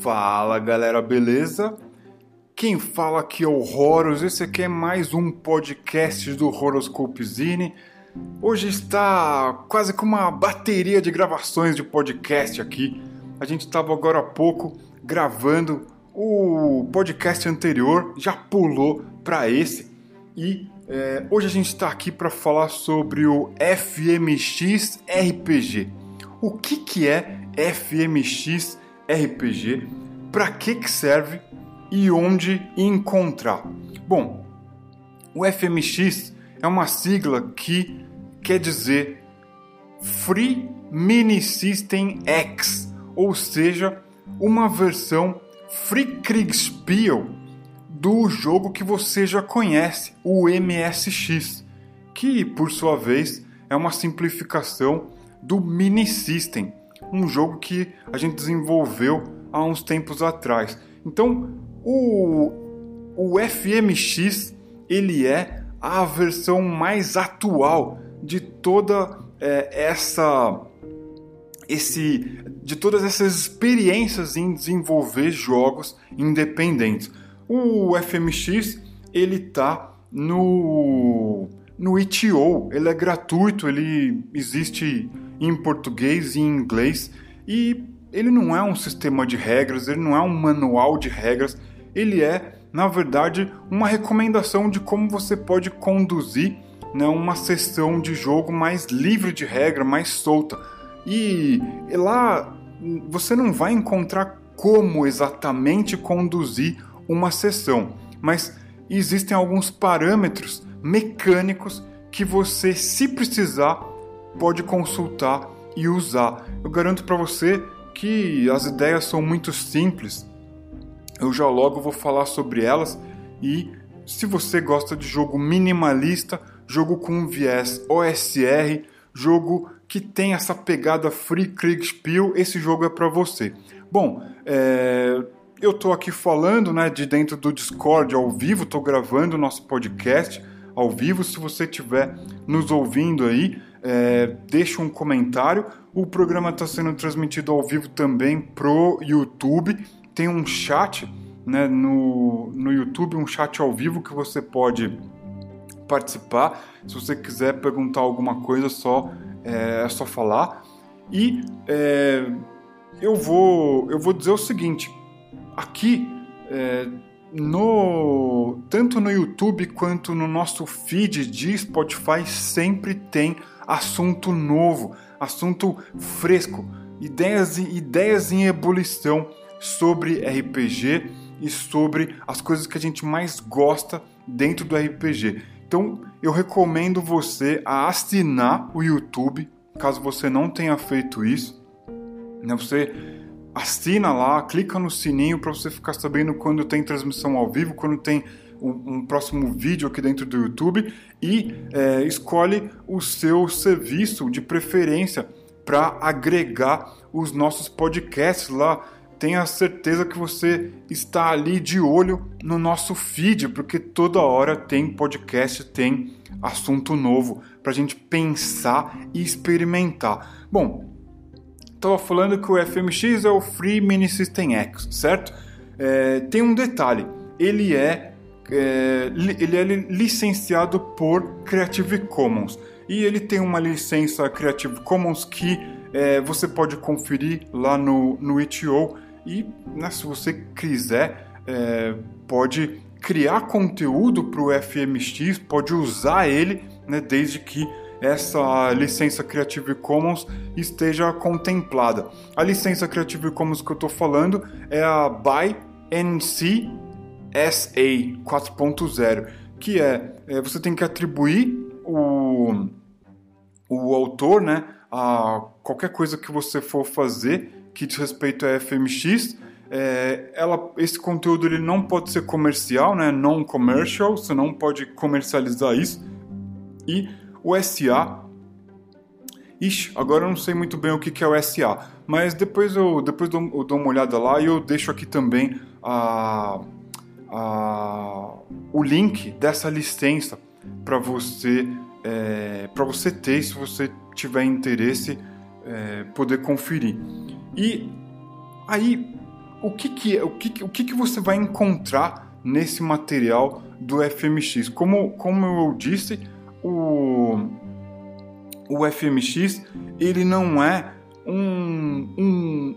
Fala galera, beleza? Quem fala aqui é o Horus, esse aqui é mais um podcast do Horoscope Zine. Hoje está quase com uma bateria de gravações de podcast aqui. A gente estava agora há pouco gravando o podcast anterior, já pulou para esse e é, hoje a gente está aqui para falar sobre o FMX RPG. O que, que é FMX RPG? Para que, que serve e onde encontrar? Bom, o FMX é uma sigla que quer dizer Free Mini System X, ou seja, uma versão Free Kriegspiel do jogo que você já conhece, o MSX, que por sua vez é uma simplificação do Mini System, um jogo que a gente desenvolveu há uns tempos atrás. Então, o, o FMX ele é a versão mais atual de toda é, essa esse de todas essas experiências em desenvolver jogos independentes. O FMX ele tá no no itch.io, ele é gratuito, ele existe em português e em inglês e ele não é um sistema de regras, ele não é um manual de regras, ele é, na verdade, uma recomendação de como você pode conduzir né, uma sessão de jogo mais livre de regra, mais solta. E lá você não vai encontrar como exatamente conduzir uma sessão, mas existem alguns parâmetros mecânicos que você, se precisar, pode consultar e usar. Eu garanto para você que as ideias são muito simples. Eu já logo vou falar sobre elas e se você gosta de jogo minimalista, jogo com viés OSR, jogo que tem essa pegada Free Kriegspiel, esse jogo é para você. Bom, é, eu estou aqui falando né, de dentro do Discord ao vivo, estou gravando o nosso podcast ao vivo. Se você estiver nos ouvindo aí, é, deixa um comentário. O programa está sendo transmitido ao vivo também pro YouTube. Tem um chat né, no, no YouTube, um chat ao vivo que você pode participar. Se você quiser perguntar alguma coisa, só é, é só falar. E é, eu vou eu vou dizer o seguinte: aqui é, no tanto no YouTube quanto no nosso feed de Spotify sempre tem assunto novo, assunto fresco, ideias ideias em ebulição sobre RPG e sobre as coisas que a gente mais gosta dentro do RPG. Então eu recomendo você a assinar o YouTube, caso você não tenha feito isso. Né? Você assina lá, clica no sininho para você ficar sabendo quando tem transmissão ao vivo, quando tem um, próximo vídeo aqui dentro do YouTube e é, escolhe o seu serviço de preferência para agregar os nossos podcasts lá. Tenha certeza que você está ali de olho no nosso feed, porque toda hora tem podcast, tem assunto novo para a gente pensar e experimentar. Bom, estava falando que o FMX é o Free Mini System X, certo? É, tem um detalhe, ele é, é, ele é licenciado por Creative Commons e ele tem uma licença Creative Commons que é, você pode conferir lá no, no itch.io e né, se você quiser é, pode criar conteúdo para o FMX, pode usar ele, né, desde que essa licença Creative Commons esteja contemplada. A licença Creative Commons que eu estou falando é a BY NC SA 4.0, que é, é, você tem que atribuir o, o autor né, a qualquer coisa que você for fazer que diz respeito a FMX. É, ela, esse conteúdo ele não pode ser comercial, né, non-commercial, você não pode comercializar isso. E o SA. Ixi, agora eu não sei muito bem o que é o SA, mas depois eu, depois eu dou uma olhada lá e eu deixo aqui também a, o link dessa licença para você é, para você ter, se você tiver interesse, é, poder conferir. E aí, o que, que é, o que, o que, que você vai encontrar nesse material do FMX? Como, como eu disse, o, o FMX ele não é um, um,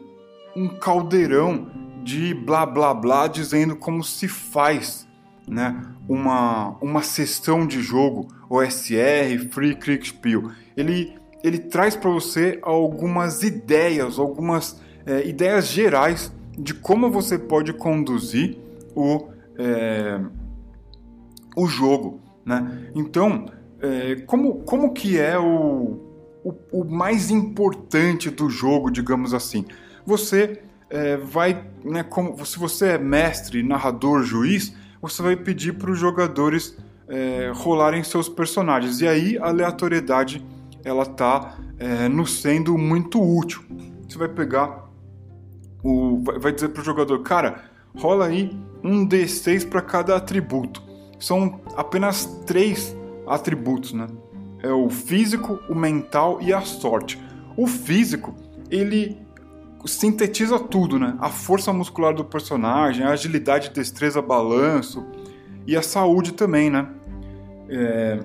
um caldeirão de blá blá blá dizendo como se faz né, uma, uma sessão de jogo OSR, Free Click Spiel. Ele, ele traz para você algumas ideias, algumas é, ideias gerais de como você pode conduzir o, é, o jogo. Né? Então, é, como, como que é o, o, o, mais importante do jogo, digamos assim? Você é, vai, né, como, se você é mestre, narrador, juiz, você vai pedir para os jogadores é, rolarem seus personagens. E aí a aleatoriedade ela tá é, nos sendo muito útil. Você vai pegar o, vai dizer para o jogador, cara, rola aí um d6 para cada atributo. São apenas três atributos, né? É o físico, o mental e a sorte. O físico, ele sintetiza tudo, né? A força muscular do personagem, a agilidade, destreza, balanço e a saúde também, né? É...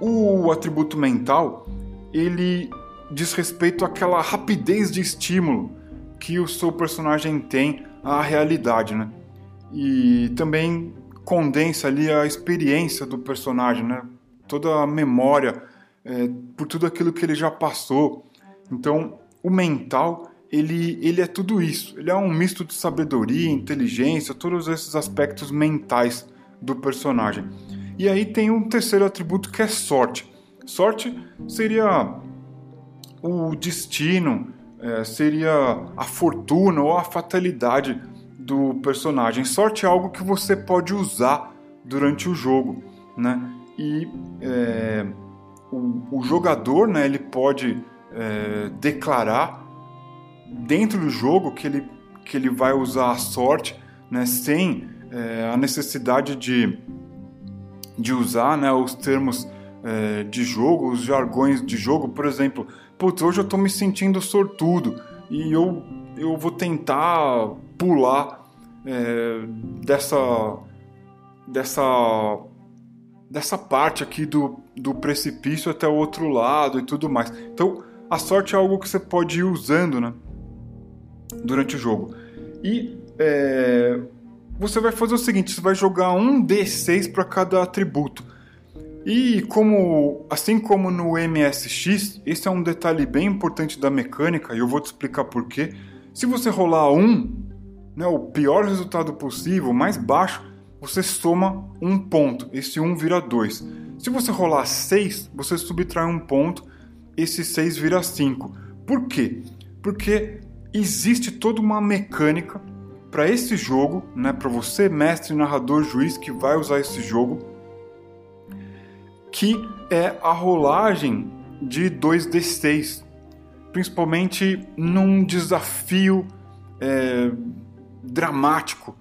O atributo mental, ele diz respeito àquela rapidez de estímulo que o seu personagem tem à realidade, né? E também condensa ali a experiência do personagem, né? Toda a memória é, por tudo aquilo que ele já passou. Então, o mental ele, ele é tudo isso. Ele é um misto de sabedoria, inteligência, todos esses aspectos mentais do personagem. E aí tem um terceiro atributo que é sorte. Sorte seria o destino, é, seria a fortuna ou a fatalidade do personagem. Sorte é algo que você pode usar durante o jogo, né? E é, o, o, jogador, né, ele pode é, declarar dentro do jogo que ele, que ele vai usar a sorte, né, sem é, a necessidade de, de usar né, os termos é, de jogo, os jargões de jogo, por exemplo, putz, hoje eu estou me sentindo sortudo e eu, eu vou tentar pular é, dessa dessa dessa parte aqui do, do precipício até o outro lado e tudo mais. Então, a sorte é algo que você pode ir usando, né? Durante o jogo. E é, você vai fazer o seguinte: você vai jogar um D6 para cada atributo. E como, assim como no MSX, esse é um detalhe bem importante da mecânica e eu vou te explicar por quê. Se você rolar um, né, o pior resultado possível, mais baixo, você soma um ponto. Esse um vira dois. Se você rolar seis, você subtrai um ponto. Esse seis vira cinco. Por quê? Porque existe toda uma mecânica para esse jogo, né, para você mestre, narrador, juiz que vai usar esse jogo que é a rolagem de 2d6, principalmente num desafio é, dramático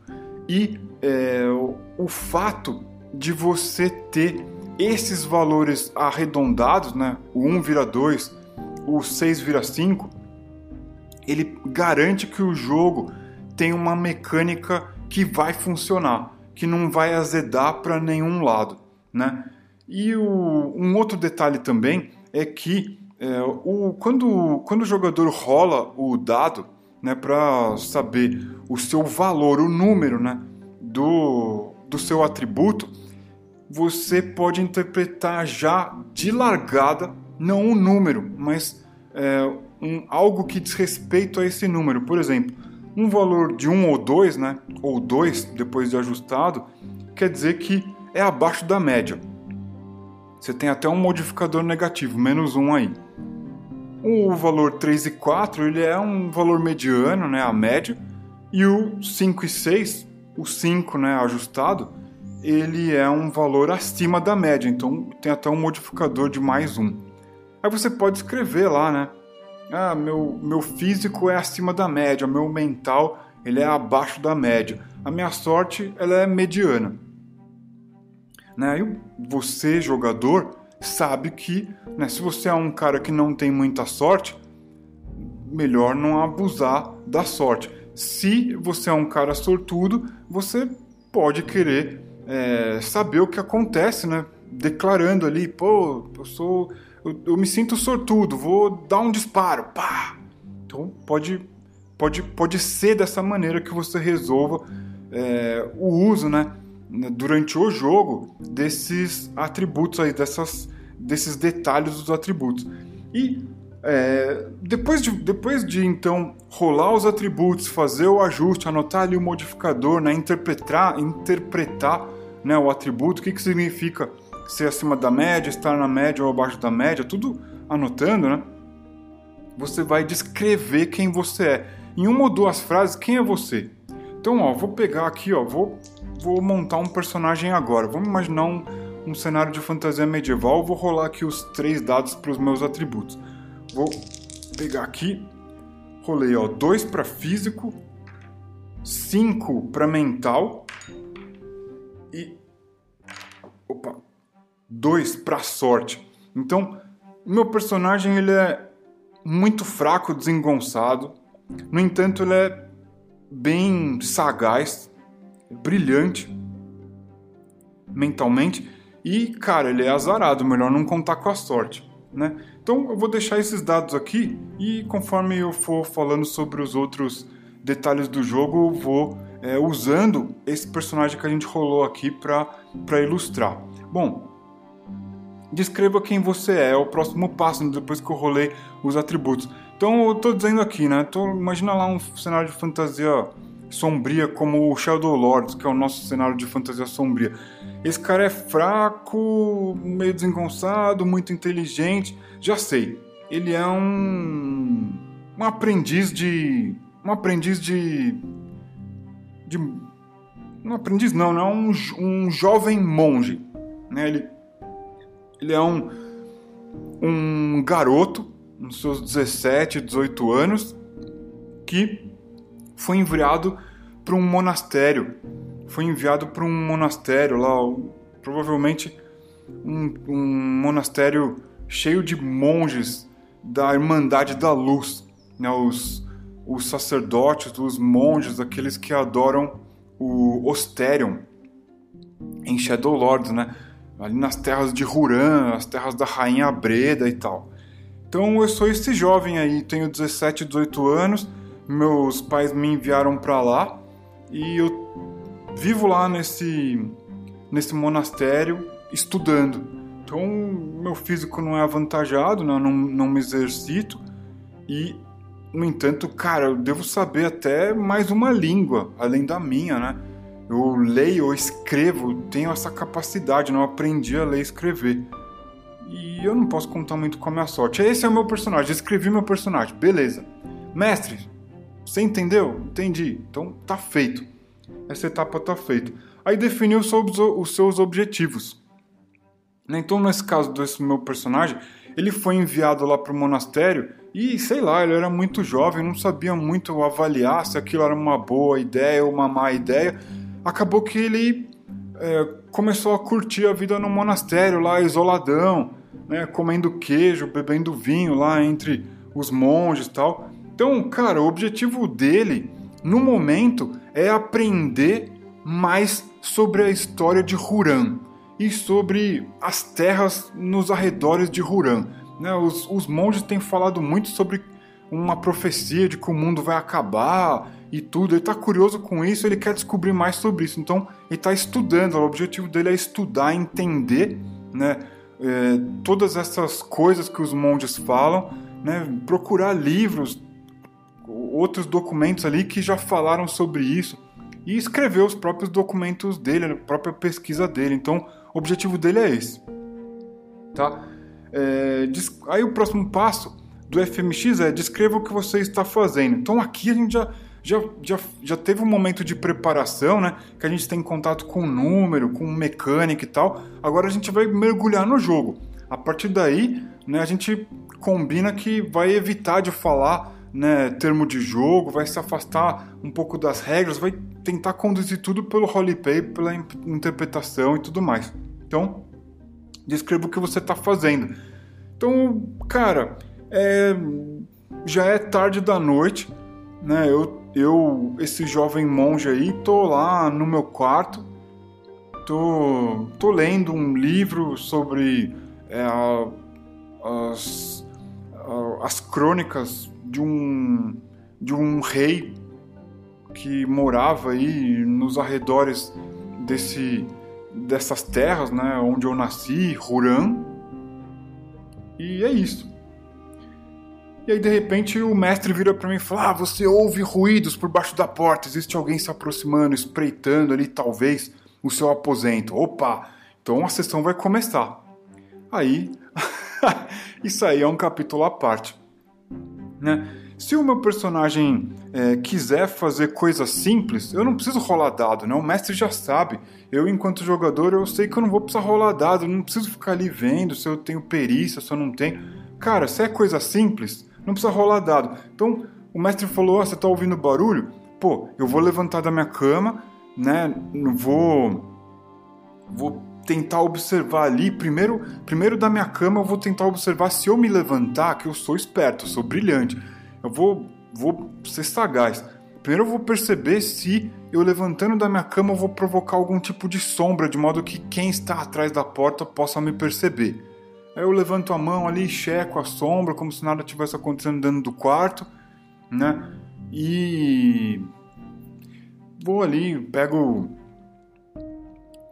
e é, o fato de você ter esses valores arredondados, né? o 1 vira 2, o 6 vira 5, ele garante que o jogo tem uma mecânica que vai funcionar, que não vai azedar para nenhum lado, né? E o, um outro detalhe também é que é, o, quando, quando o jogador rola o dado né, para saber o seu valor, o número né, do, do seu atributo, você pode interpretar já de largada, não um número, mas é, um, algo que diz respeito a esse número. Por exemplo, um valor de 1 ou 2, né, ou 2 depois de ajustado, quer dizer que é abaixo da média. Você tem até um modificador negativo, menos um aí. O valor 3 e 4 ele é um valor mediano, né, a média, e o 5 e 6, o 5 né, ajustado, ele é um valor acima da média, então tem até um modificador de mais um. Aí você pode escrever lá, né? Ah, meu, meu físico é acima da média, meu mental ele é abaixo da média. A minha sorte ela é mediana. Né? E você, jogador, sabe que né, se você é um cara que não tem muita sorte, melhor não abusar da sorte. se você é um cara sortudo, você pode querer é, saber o que acontece, né? Declarando ali, pô, eu sou. Eu, eu, me sinto sortudo, vou dar um disparo. Pá! Então pode, pode, pode ser dessa maneira que você resolva é, o uso, né? Durante o jogo desses atributos aí, dessas, desses detalhes dos atributos. E é, depois, de, depois de então rolar os atributos, fazer o ajuste, anotar ali o modificador, né, interpretar, interpretar né, o atributo, o que, que significa ser acima da média, estar na média ou abaixo da média, tudo anotando, né? Você vai descrever quem você é. Em uma ou duas frases, quem é você? Então, ó, vou pegar aqui, ó, vou, vou montar um personagem agora. Vamos imaginar um, um cenário de fantasia medieval. Vou rolar aqui os três dados para os meus atributos. Vou pegar aqui, rolei ó, 2 para físico, 5 para mental opa, 2 para sorte. Então, meu personagem ele é muito fraco, desengonçado. No entanto, ele é bem sagaz, brilhante mentalmente e, cara, ele é azarado, melhor não contar com a sorte, né? Então eu vou deixar esses dados aqui e conforme eu for falando sobre os outros detalhes do jogo, eu vou é, usando esse personagem que a gente rolou aqui para ilustrar. Bom, descreva quem você é, é o próximo passo depois que eu rolei os atributos. Então eu estou dizendo aqui, né? Tô, imagina lá um cenário de fantasia sombria como o Shadow Lords, que é o nosso cenário de fantasia sombria. Esse cara é fraco, meio desengonçado, muito inteligente. Já sei, ele é um um aprendiz de um aprendiz de de um aprendiz não, não é um, um jovem monge, né? Ele ele é um um garoto nos seus 17, 18 anos que foi enviado para um monastério foi enviado para um monastério lá, provavelmente um, um, monastério cheio de monges da Irmandade da Luz, né? os, os sacerdotes, os monges, aqueles que adoram o Osterion em Shadowlords, né? ali nas terras de Huran, as terras da Rainha Breda e tal. Então eu sou esse jovem aí, tenho 17, 18 anos, meus pais me enviaram para lá e eu vivo lá nesse, nesse monastério estudando. Então, meu físico não é avantajado, né? não, não me exercito e, no entanto, cara, eu devo saber até mais uma língua além da minha, né? Eu leio ou escrevo, tenho essa capacidade, não aprendi a ler e escrever. E eu não posso contar muito com a minha sorte. Esse é o meu personagem, escrevi meu personagem, beleza. Mestre, você entendeu? Entendi. Então tá feito essa etapa está feita. Aí definiu os seus objetivos. Né, então, nesse caso desse meu personagem, ele foi enviado lá para o monastério e, sei lá, ele era muito jovem, não sabia muito avaliar se aquilo era uma boa ideia ou uma má ideia. Acabou que ele é, começou a curtir a vida no monastério lá, isoladão, né, comendo queijo, bebendo vinho lá entre os monges e tal. Então, cara, o objetivo dele no momento, é aprender mais sobre a história de Huran e sobre as terras nos arredores de Huran. Né? Os, os monges têm falado muito sobre uma profecia de que o mundo vai acabar e tudo. Ele está curioso com isso, ele quer descobrir mais sobre isso. Então, ele está estudando. O objetivo dele é estudar, entender, né? É, todas essas coisas que os monges falam, né? procurar livros, outros documentos ali que já falaram sobre isso e escreveu os próprios documentos dele, a própria pesquisa dele. Então, o objetivo dele é esse. Tá? É, aí o próximo passo do FMX é descreva o que você está fazendo. Então aqui a gente já, já, já, já teve um momento de preparação, né? Que a gente tem contato com número, com mecânica e tal. Agora a gente vai mergulhar no jogo. A partir daí, né, a gente combina que vai evitar de falar né, termo de jogo, vai se afastar um pouco das regras, vai tentar conduzir tudo pelo roleplay, pela interpretação e tudo mais. Então, descreva o que você está fazendo. Então, cara, é, já é tarde da noite, né? Eu eu, esse jovem monge aí, tô lá no meu quarto, tô, tô lendo um livro sobre é, as, as crônicas de um, de um rei que morava aí nos arredores desse, dessas terras, né, onde eu nasci, Huran. E é isso. E aí de repente o mestre vira para mim e fala: "Ah, você ouve ruídos por baixo da porta, existe alguém se aproximando, espreitando ali talvez o seu aposento". Opa, então a sessão vai começar. Aí isso aí é um capítulo à parte, né? Se o meu personagem é, quiser fazer coisas simples, eu não preciso rolar dado, né? O mestre já sabe. Eu, enquanto jogador, eu sei que eu não vou precisar rolar dado, eu não preciso ficar ali vendo se eu tenho perícia, se eu não tenho. Cara, se é coisa simples, não precisa rolar dado. Então, o mestre falou: oh, você tá ouvindo barulho? Pô, eu vou levantar da minha cama, né? Vou. Vou tentar observar ali. Primeiro, primeiro da minha cama, eu vou tentar observar se eu me levantar, que eu sou esperto, eu sou brilhante eu vou, vou ser sagaz. Primeiro eu vou perceber se eu levantando da minha cama eu vou provocar algum tipo de sombra, de modo que quem está atrás da porta possa me perceber. Aí eu levanto a mão ali, checo a sombra, como se nada tivesse acontecendo dentro do quarto, né? E vou ali, pego,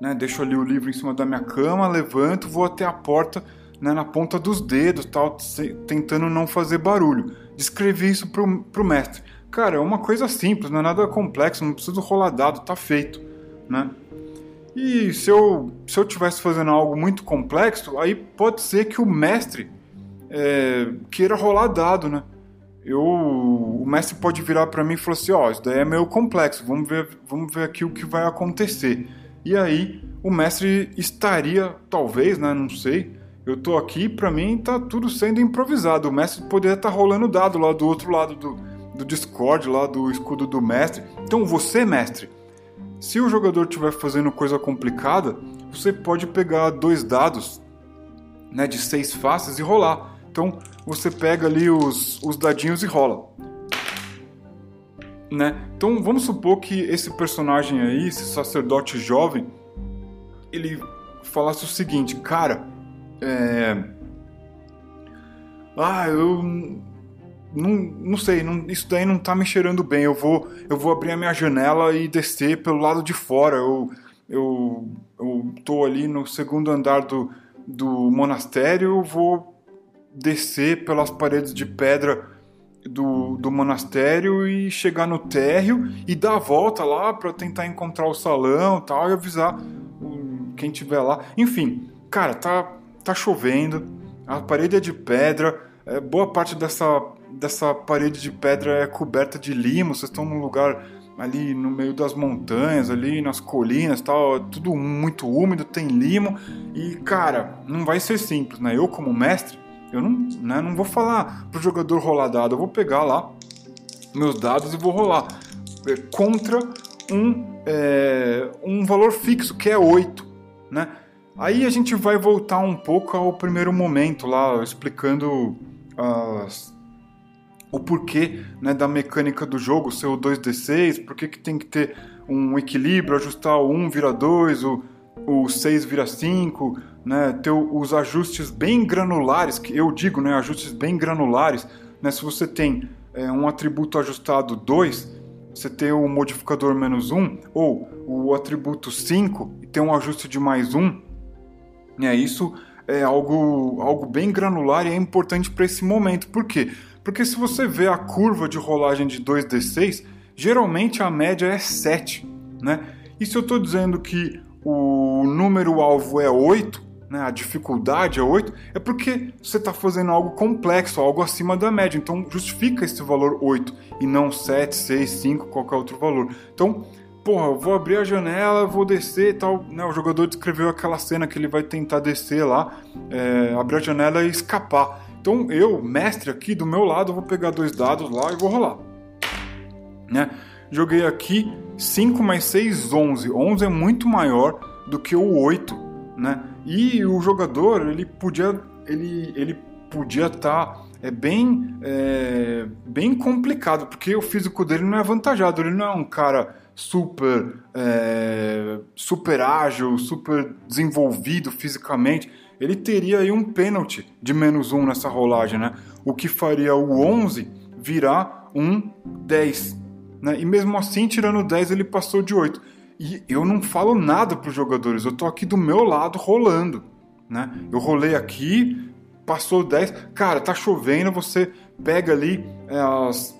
né? Deixo ali o livro em cima da minha cama, levanto, vou até a porta, né? Na ponta dos dedos, tal, tentando não fazer barulho descrevi isso pro, pro mestre. Cara, é uma coisa simples, não é nada complexo, não preciso rolar dado, tá feito, né? E se eu, se eu tivesse fazendo algo muito complexo, aí pode ser que o mestre é, queira rolar dado, né? Eu, o mestre pode virar para mim e falar assim, ó, oh, isso daí é meio complexo, vamos ver, vamos ver aqui o que vai acontecer. E aí o mestre estaria, talvez, né, não sei, eu tô aqui, para mim tá tudo sendo improvisado. O mestre poderia estar tá rolando dado lá do outro lado do, do Discord, lá do escudo do mestre. Então você, mestre, se o jogador estiver fazendo coisa complicada, você pode pegar dois dados né, de seis faces e rolar. Então você pega ali os, os dadinhos e rola. Né? Então vamos supor que esse personagem aí, esse sacerdote jovem, ele falasse o seguinte, cara, é... Ah, eu não, não sei, não, isso daí não tá me cheirando bem. Eu vou, eu vou abrir a minha janela e descer pelo lado de fora. Eu, eu, eu tô ali no segundo andar do, do monastério, eu vou descer pelas paredes de pedra do, do monastério e chegar no térreo e dar a volta lá para tentar encontrar o salão tal, e avisar quem tiver lá. Enfim, cara, tá tá chovendo, a parede é de pedra, é, boa parte dessa, dessa parede de pedra é coberta de limo, vocês estão num lugar ali no meio das montanhas, ali nas colinas, tal, é tudo muito úmido, tem limo. E cara, não vai ser simples, né? Eu como mestre, eu não, né, não vou falar pro jogador rolar dado, eu vou pegar lá meus dados e vou rolar. É, contra um, é, um valor fixo que é 8, né? Aí a gente vai voltar um pouco ao primeiro momento lá, explicando as, o porquê né, da mecânica do jogo, ser o 2D6, por que tem que ter um equilíbrio, ajustar o 1 vira 2, o, o 6 vira 5, né, ter os ajustes bem granulares, que eu digo, né, ajustes bem granulares. Né, se você tem é, um atributo ajustado 2, você tem o modificador menos 1, ou o atributo 5 e tem um ajuste de mais 1, né? Isso é algo, algo bem granular e é importante para esse momento. Por quê? Porque se você vê a curva de rolagem de 2d6, geralmente a média é 7. Né? E se eu estou dizendo que o número alvo é 8, né, a dificuldade é 8, é porque você está fazendo algo complexo, algo acima da média. Então justifica esse valor 8 e não 7, 6, 5, qualquer outro valor. Então porra, vou abrir a janela, vou descer e tal. Né, o jogador descreveu aquela cena que ele vai tentar descer lá, é, abrir a janela e escapar. Então eu, mestre aqui do meu lado, vou pegar dois dados lá e vou rolar. Né? Joguei aqui 5 mais 6, 11. 11 é muito maior do que o 8, né? E o jogador, ele podia ele, ele podia estar tá, é bem, é, bem complicado, porque o físico dele não é avantajado, ele não é um cara super, é, super ágil, super desenvolvido fisicamente. Ele teria aí um pênalti de menos um nessa rolagem, né? O que faria o 11 virar um 10. Né? E mesmo assim, tirando 10, ele passou de 8. E eu não falo nada para os jogadores, eu tô aqui do meu lado rolando. Né? Eu rolei aqui, passou 10. Cara, tá chovendo, você pega ali é, as,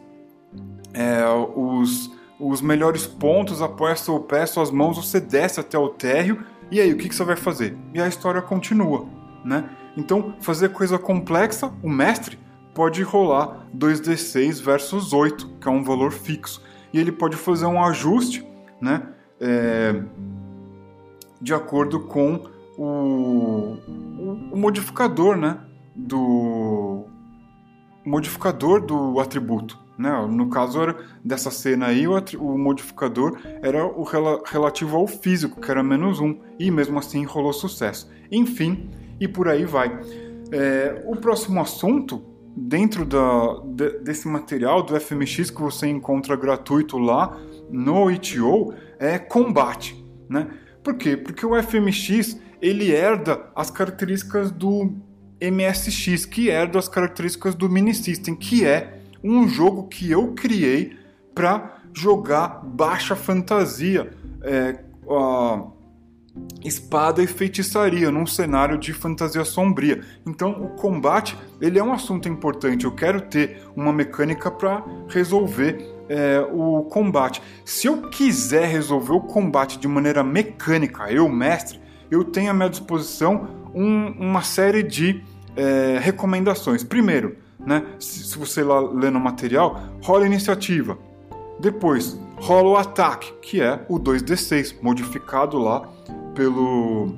é, os, os melhores pontos, apoia seu pé, suas mãos, você desce até o térreo. E aí, o que, que você vai fazer? E a história continua. Né? Então, fazer coisa complexa, o mestre pode rolar 2d6 versus 8, que é um valor fixo. E ele pode fazer um ajuste né, é, de acordo com o, o, o modificador né, do modificador do atributo. Né? No caso era, dessa cena aí, o, o modificador era o rela relativo ao físico, que era menos um, e mesmo assim rolou sucesso. Enfim, e por aí vai. É, o próximo assunto, dentro da, de, desse material do FMX que você encontra gratuito lá no ITO, é combate. Né? Por quê? Porque o FMX ele herda as características do MSX, que herda as características do Mini System, que é um jogo que eu criei para jogar baixa fantasia, é, espada e feitiçaria num cenário de fantasia sombria. Então o combate ele é um assunto importante. Eu quero ter uma mecânica para resolver é, o combate. Se eu quiser resolver o combate de maneira mecânica, eu mestre, eu tenho à minha disposição um, uma série de é, recomendações. Primeiro, né, se, se você lá no material, rola a iniciativa. Depois, rola o ataque, que é o 2d6, modificado lá pelo,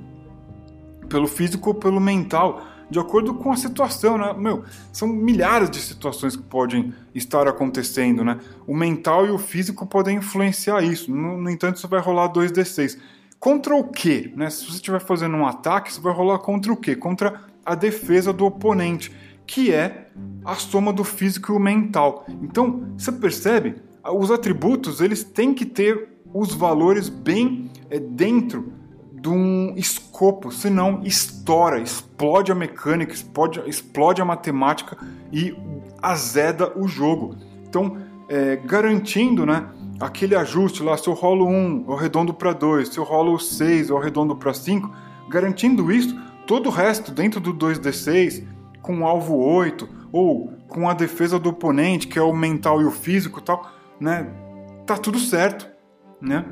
pelo físico ou pelo mental, de acordo com a situação, né? Meu, são milhares de situações que podem estar acontecendo, né? O mental e o físico podem influenciar isso. No, no entanto, você vai rolar 2d6. Contra o quê? Né? Se você estiver fazendo um ataque, você vai rolar contra o quê? Contra a defesa do oponente, que é a soma do físico e o mental. Então, você percebe? Os atributos eles têm que ter os valores bem é, dentro de um escopo, senão estoura, explode a mecânica, explode, explode a matemática e azeda o jogo. Então, é, garantindo, né? aquele ajuste lá, se eu rolo 1, eu arredondo para 2, se eu rolo 6, eu arredondo para 5, garantindo isso, todo o resto dentro do 2d6, com o alvo 8, ou com a defesa do oponente, que é o mental e o físico e tal, né? Tá tudo certo, né?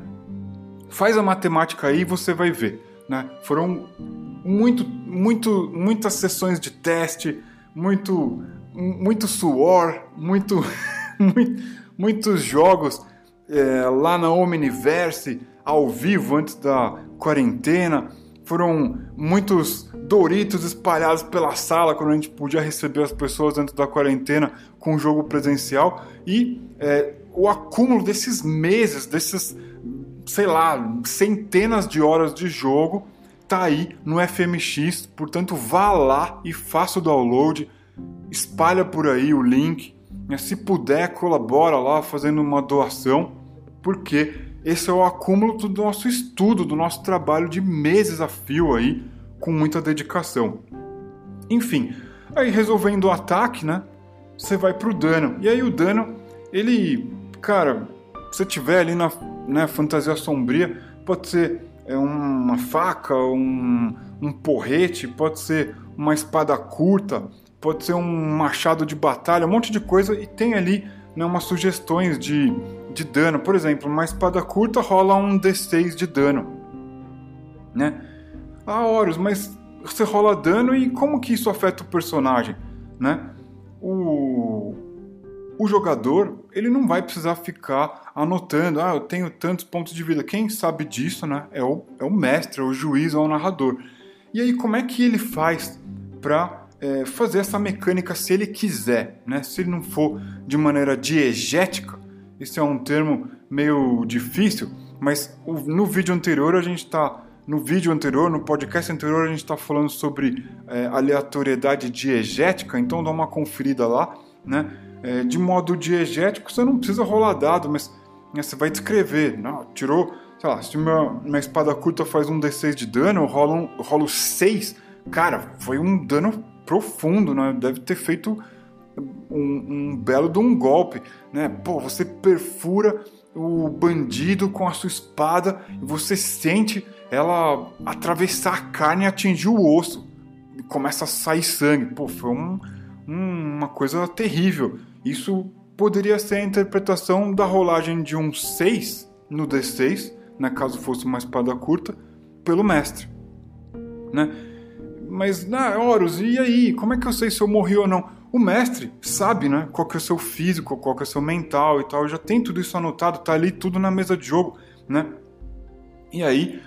Faz a matemática aí e você vai ver, né? Foram muito, muito, muitas sessões de teste, muito, muito suor, muito, muito muitos jogos é, lá na Omniverse, ao vivo, antes da quarentena. Foram muitos Doritos espalhados pela sala quando a gente podia receber as pessoas dentro da quarentena com o jogo presencial. E é, o acúmulo desses meses, desses, sei lá, centenas de horas de jogo, tá aí no FMX. Portanto, vá lá e faça o download, espalha por aí o link. Se puder, colabora lá fazendo uma doação porque esse é o acúmulo do nosso estudo, do nosso trabalho de meses a fio aí, com muita dedicação. Enfim, aí resolvendo o ataque, né? Você vai pro dano. E aí o dano, ele, cara, se tiver ali na né, fantasia sombria, pode ser é, uma faca, um, um porrete, pode ser uma espada curta, pode ser um machado de batalha, um monte de coisa, e tem ali né, umas sugestões de de dano. Por exemplo, uma espada curta rola um D6 de dano. Né? Ah, Horus, mas você rola dano e como que isso afeta o personagem? Né? O, o jogador ele não vai precisar ficar anotando, ah, eu tenho tantos pontos de vida. Quem sabe disso né, é, o, é o mestre, é o juiz, é o narrador. E aí, como é que ele faz para é, fazer essa mecânica se ele quiser? Né? Se ele não for de maneira diegética, esse é um termo meio difícil, mas no vídeo anterior a gente está no vídeo anterior, no podcast anterior, a gente está falando sobre é, aleatoriedade diegética, então dá uma conferida lá, né? É, de modo diegético, você não precisa rolar dado, mas né, você vai descrever. Não, tirou, sei lá, se minha espada curta faz um D6 de dano, eu rolo, um, eu rolo 6. Cara, foi um dano profundo, né? Deve ter feito um, um belo de um golpe, né? Pô, você perfura o bandido com a sua espada e você sente ela atravessar a carne e atingir o osso. E começa a sair sangue. Pô, foi um, um, uma coisa terrível. Isso poderia ser a interpretação da rolagem de um 6 no D6, né, caso fosse uma espada curta, pelo mestre. Né? Mas, na Horus, e aí? Como é que eu sei se eu morri ou não? O mestre sabe, né? Qual que é o seu físico, qual que é o seu mental e tal. Já tem tudo isso anotado, tá ali tudo na mesa de jogo, né? E aí,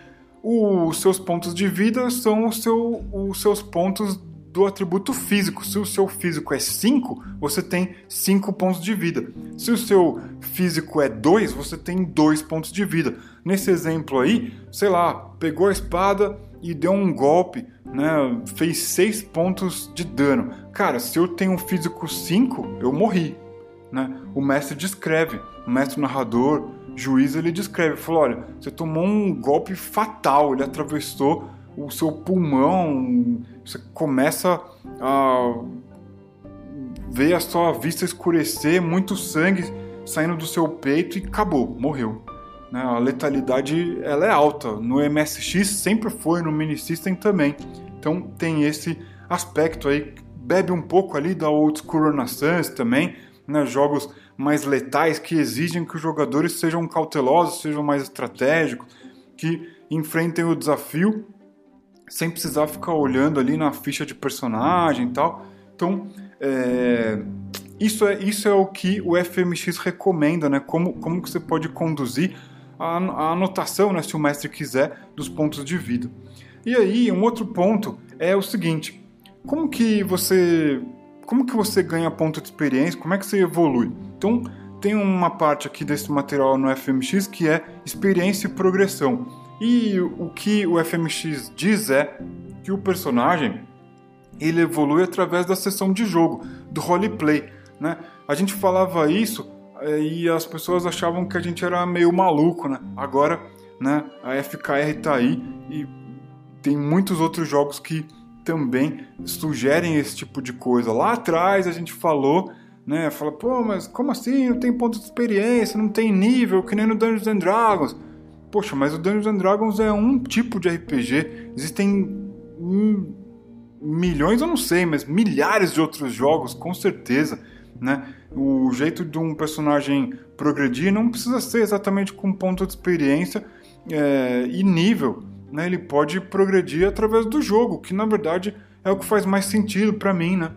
os seus pontos de vida são o seu, os seus pontos do atributo físico. Se o seu físico é 5, você tem 5 pontos de vida. Se o seu físico é 2, você tem 2 pontos de vida. Nesse exemplo aí, sei lá, pegou a espada e deu um golpe, né? Fez 6 pontos de dano. Cara, se eu tenho um físico 5, eu morri, né? O mestre descreve, o mestre narrador, juiz, ele descreve, falou, olha, você tomou um golpe fatal, ele atravessou o seu pulmão, você começa a ver a sua vista escurecer, muito sangue saindo do seu peito e acabou, morreu. Né? A letalidade ela é alta. No MSX sempre foi, no Mini System também. Então tem esse aspecto aí, bebe um pouco ali da Old School Renaissance também, né? jogos mais letais que exigem que os jogadores sejam cautelosos, sejam mais estratégicos, que enfrentem o desafio sem precisar ficar olhando ali na ficha de personagem e tal. Então, é, isso, é, isso é o que o FMX recomenda, né? Como, como que você pode conduzir a, a anotação, né, se o mestre quiser, dos pontos de vida. E aí, um outro ponto é o seguinte: como que você como que você ganha ponto de experiência? Como é que você evolui? Então, tem uma parte aqui desse material no FMX que é experiência e progressão. E o que o FMX diz é que o personagem ele evolui através da sessão de jogo, do roleplay. Né? A gente falava isso é, e as pessoas achavam que a gente era meio maluco, né? Agora, né, a FKR tá aí e tem muitos outros jogos que também sugerem esse tipo de coisa. Lá atrás a gente falou, né, fala, pô, mas como assim? Não tem ponto de experiência, não tem nível, que nem no Dungeons and Dragons. Poxa, mas o Dungeons and Dragons é um tipo de RPG. Existem milhões, eu não sei, mas milhares de outros jogos, com certeza né? O jeito de um personagem progredir não precisa ser exatamente com ponto de experiência é, e nível, né? Ele pode progredir através do jogo, que na verdade é o que faz mais sentido para mim, né?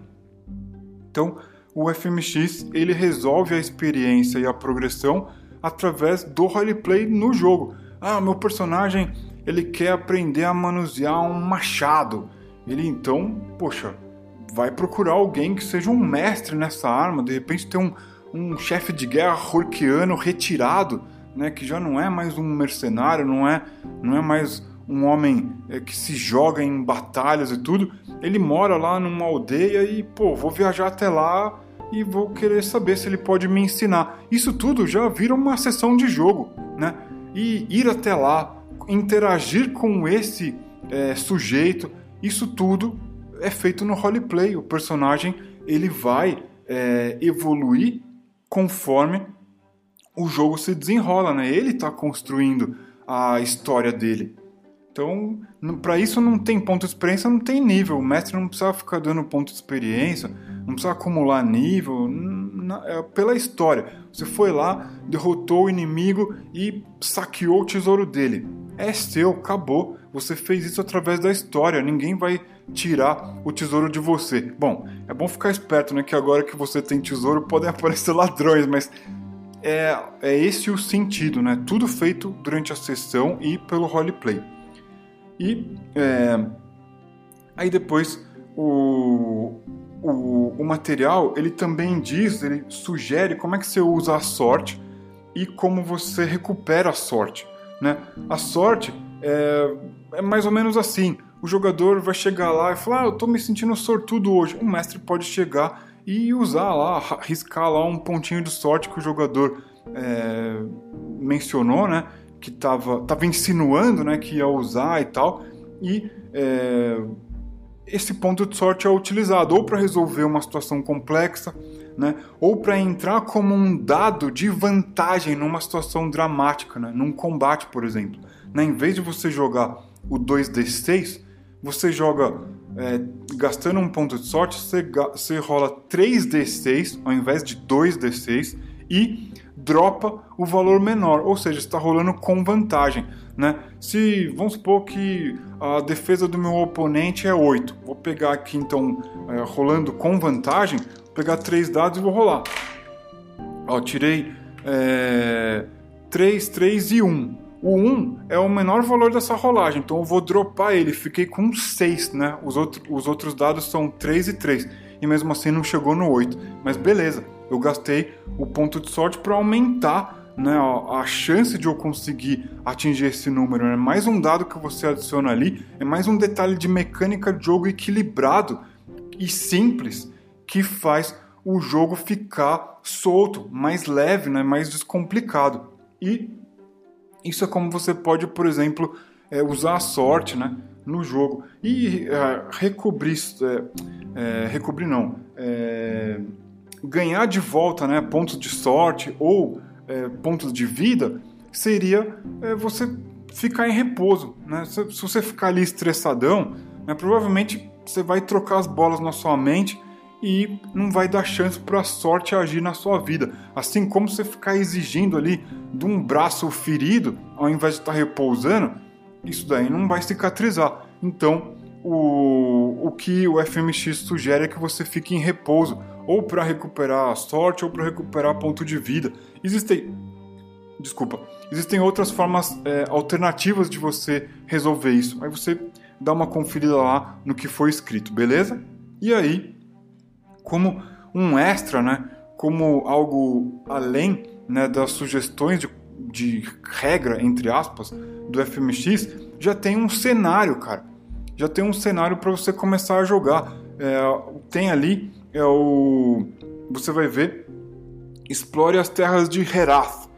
Então, o FMX ele resolve a experiência e a progressão através do roleplay no jogo. Ah, meu personagem ele quer aprender a manusear um machado. Ele então, poxa, vai procurar alguém que seja um mestre nessa arma, de repente tem um, um chefe de guerra horquiano retirado, né, que já não é mais um mercenário, não é, não é mais um homem é, que se joga em batalhas e tudo. Ele mora lá numa aldeia e, pô, vou viajar até lá e vou querer saber se ele pode me ensinar. Isso tudo já vira uma sessão de jogo, né? E ir até lá, interagir com esse é, sujeito, isso tudo é feito no roleplay. O personagem ele vai é, evoluir conforme o jogo se desenrola, né? Ele está construindo a história dele. Então, para isso não tem ponto de experiência, não tem nível. O mestre não precisa ficar dando ponto de experiência, não precisa acumular nível. É pela história. Você foi lá, derrotou o inimigo e saqueou o tesouro dele. É seu, acabou. Você fez isso através da história. Ninguém vai tirar o tesouro de você. Bom, é bom ficar esperto, né? Que agora que você tem tesouro podem aparecer ladrões, mas é, é esse o sentido, né? Tudo feito durante a sessão e pelo roleplay. E é, aí depois o, o, o material ele também diz, ele sugere como é que você usa a sorte e como você recupera a sorte. Né? A sorte é, é mais ou menos assim. O jogador vai chegar lá e falar: ah, eu tô me sentindo sortudo hoje. O mestre pode chegar e usar lá, riscar lá um pontinho de sorte que o jogador é, mencionou, né? Que tava, tava insinuando né, que ia usar e tal. E é, esse ponto de sorte é utilizado ou para resolver uma situação complexa, né, ou para entrar como um dado de vantagem numa situação dramática, né, num combate, por exemplo. Né, em vez de você jogar o 2d6, você joga é, gastando um ponto de sorte, você, você rola 3d6 ao invés de 2d6 e dropa o valor menor, ou seja, está rolando com vantagem. Né? Se vamos supor que a defesa do meu oponente é 8, vou pegar aqui então é, rolando com vantagem, pegar três dados e vou rolar. Ó, tirei é, 3, 3 e 1. O 1 é o menor valor dessa rolagem, então eu vou dropar ele. Fiquei com 6, né? Os, outro, os outros dados são 3 e 3. E mesmo assim não chegou no 8. Mas beleza, eu gastei o ponto de sorte para aumentar né, a chance de eu conseguir atingir esse número. É né? mais um dado que você adiciona ali, é mais um detalhe de mecânica de jogo equilibrado e simples que faz o jogo ficar solto, mais leve, né, mais descomplicado. E isso é como você pode, por exemplo, é, usar a sorte né, no jogo. E é, recobrir, é, é, recobrir não, é, ganhar de volta né, pontos de sorte ou é, pontos de vida seria você ficar em repouso. Né? Se, se, você ficar ali estressadão, né, provavelmente você vai trocar as bolas na sua mente e não vai dar chance para a sorte agir na sua vida. Assim como você ficar exigindo ali de um braço ferido, ao invés de estar tá repousando, isso daí não vai cicatrizar. Então, o, o que o FMX sugere é que você fique em repouso, ou para recuperar a sorte, ou para recuperar ponto de vida. Existem. Desculpa. Existem outras formas é, alternativas de você resolver isso. Aí você dá uma conferida lá no que foi escrito, beleza? E aí, como um extra, né? Como algo além né, das sugestões de, de regra, entre aspas, do FMX, já tem um cenário, cara. Já tem um cenário para você começar a jogar. É, tem ali é o. Você vai ver. Explore as terras de Herath.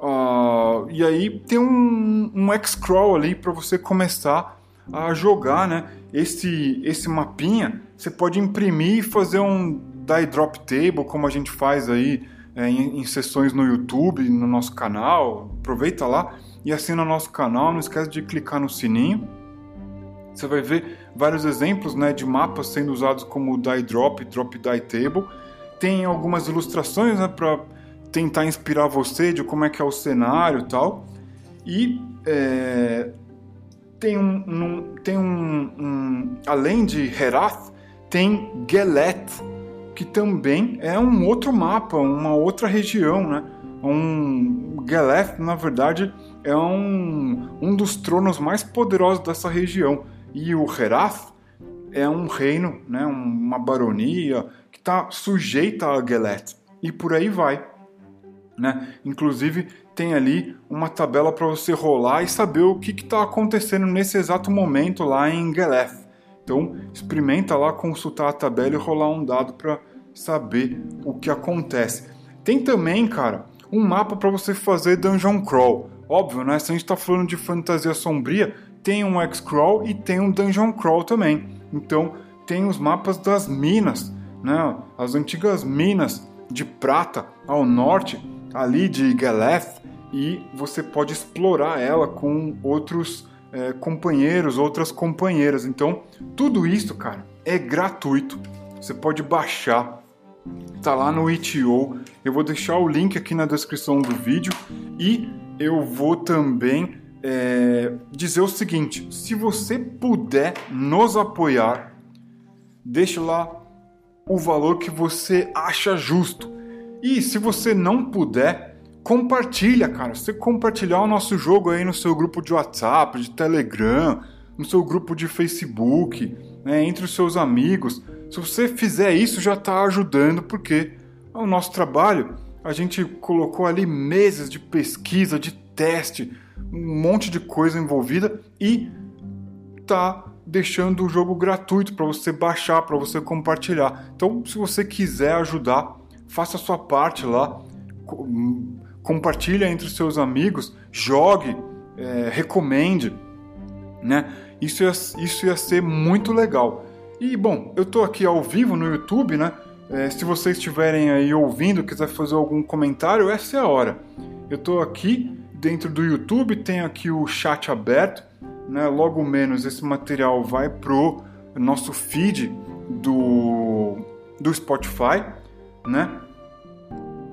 Uh, e aí tem um, um X-Crawl ali para você começar a jogar, né? Esse, esse mapinha você pode imprimir e fazer um die drop table, como a gente faz aí é, em, em, sessões no YouTube, no nosso canal. Aproveita lá e assina nosso canal. Não esquece de clicar no sininho. Você vai ver vários exemplos né, de mapas sendo usados como die drop, drop die table. Tem algumas ilustrações né, para tentar inspirar você de como é que é o cenário e tal. E é, tem um, um tem um, um, além de Herath, tem Gelet, que também é um outro mapa, uma outra região, né? Um Geleth, na verdade, é um, um dos tronos mais poderosos dessa região. E o Herath é um reino, né? uma baronia que está sujeita a Geleth. E por aí vai. Né? Inclusive tem ali uma tabela para você rolar e saber o que está acontecendo nesse exato momento lá em Geleth. Então, experimenta lá consultar a tabela e rolar um dado para saber o que acontece. Tem também, cara, um mapa para você fazer dungeon crawl. Óbvio, né? Se a gente está falando de fantasia sombria, tem um X-Crawl e tem um Dungeon Crawl também. Então, tem os mapas das minas, né? As antigas minas de prata ao norte, ali de Galeth, e você pode explorar ela com outros é, companheiros, outras companheiras. Então, tudo isso, cara, é gratuito. Você pode baixar. Tá lá no itch.io. Eu vou deixar o link aqui na descrição do vídeo e eu vou também é, dizer o seguinte: se você puder nos apoiar, deixe lá o valor que você acha justo. E se você não puder, compartilha, cara. Você compartilhar o nosso jogo aí no seu grupo de WhatsApp, de Telegram, no seu grupo de Facebook, né, entre os seus amigos. Se você fizer isso, já está ajudando, porque o nosso trabalho, a gente colocou ali meses de pesquisa, de teste, um monte de coisa envolvida e tá deixando o jogo gratuito para você baixar, para você compartilhar. Então, se você quiser ajudar, faça a sua parte lá, compartilhe entre seus amigos, jogue, é, recomende, né? Isso ia, isso ia ser muito legal. E bom, eu tô aqui ao vivo no YouTube, né? É, se vocês estiverem aí ouvindo, quiser fazer algum comentário, essa é a hora. Eu tô aqui dentro do YouTube, tem aqui o chat aberto, né? Logo menos esse material vai pro nosso feed do, do Spotify, né?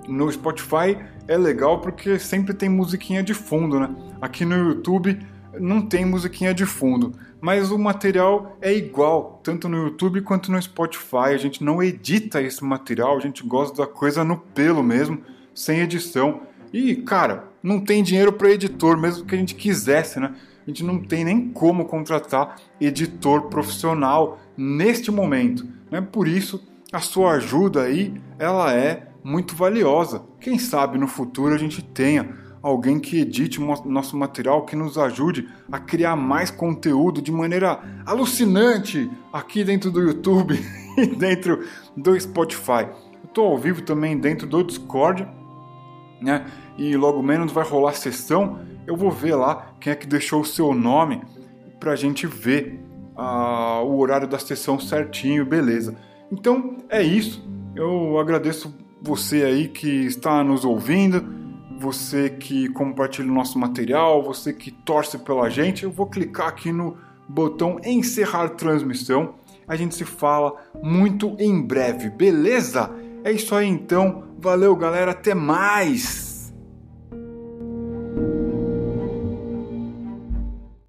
No Spotify é legal porque sempre tem musiquinha de fundo, né? Aqui no YouTube não tem musiquinha de fundo, mas o material é igual, tanto no YouTube quanto no Spotify. A gente não edita esse material, a gente gosta da coisa no pelo mesmo, sem edição. E, cara, não tem dinheiro para editor, mesmo que a gente quisesse, né? A gente não tem nem como contratar editor profissional neste momento, né? Por isso, a sua ajuda aí, ela é muito valiosa. Quem sabe no futuro a gente tenha alguém que edite nosso material, que nos ajude a criar mais conteúdo de maneira alucinante aqui dentro do YouTube e dentro do Spotify. Estou ao vivo também dentro do Discord, né? E logo menos vai rolar sessão. Eu vou ver lá quem é que deixou o seu nome para a gente ver uh, o horário da sessão certinho, beleza? Então é isso. Eu agradeço você aí que está nos ouvindo você que compartilha o nosso material, você que torce pela gente, eu vou clicar aqui no botão encerrar transmissão. A gente se fala muito em breve, beleza? É isso aí então. Valeu, galera, até mais.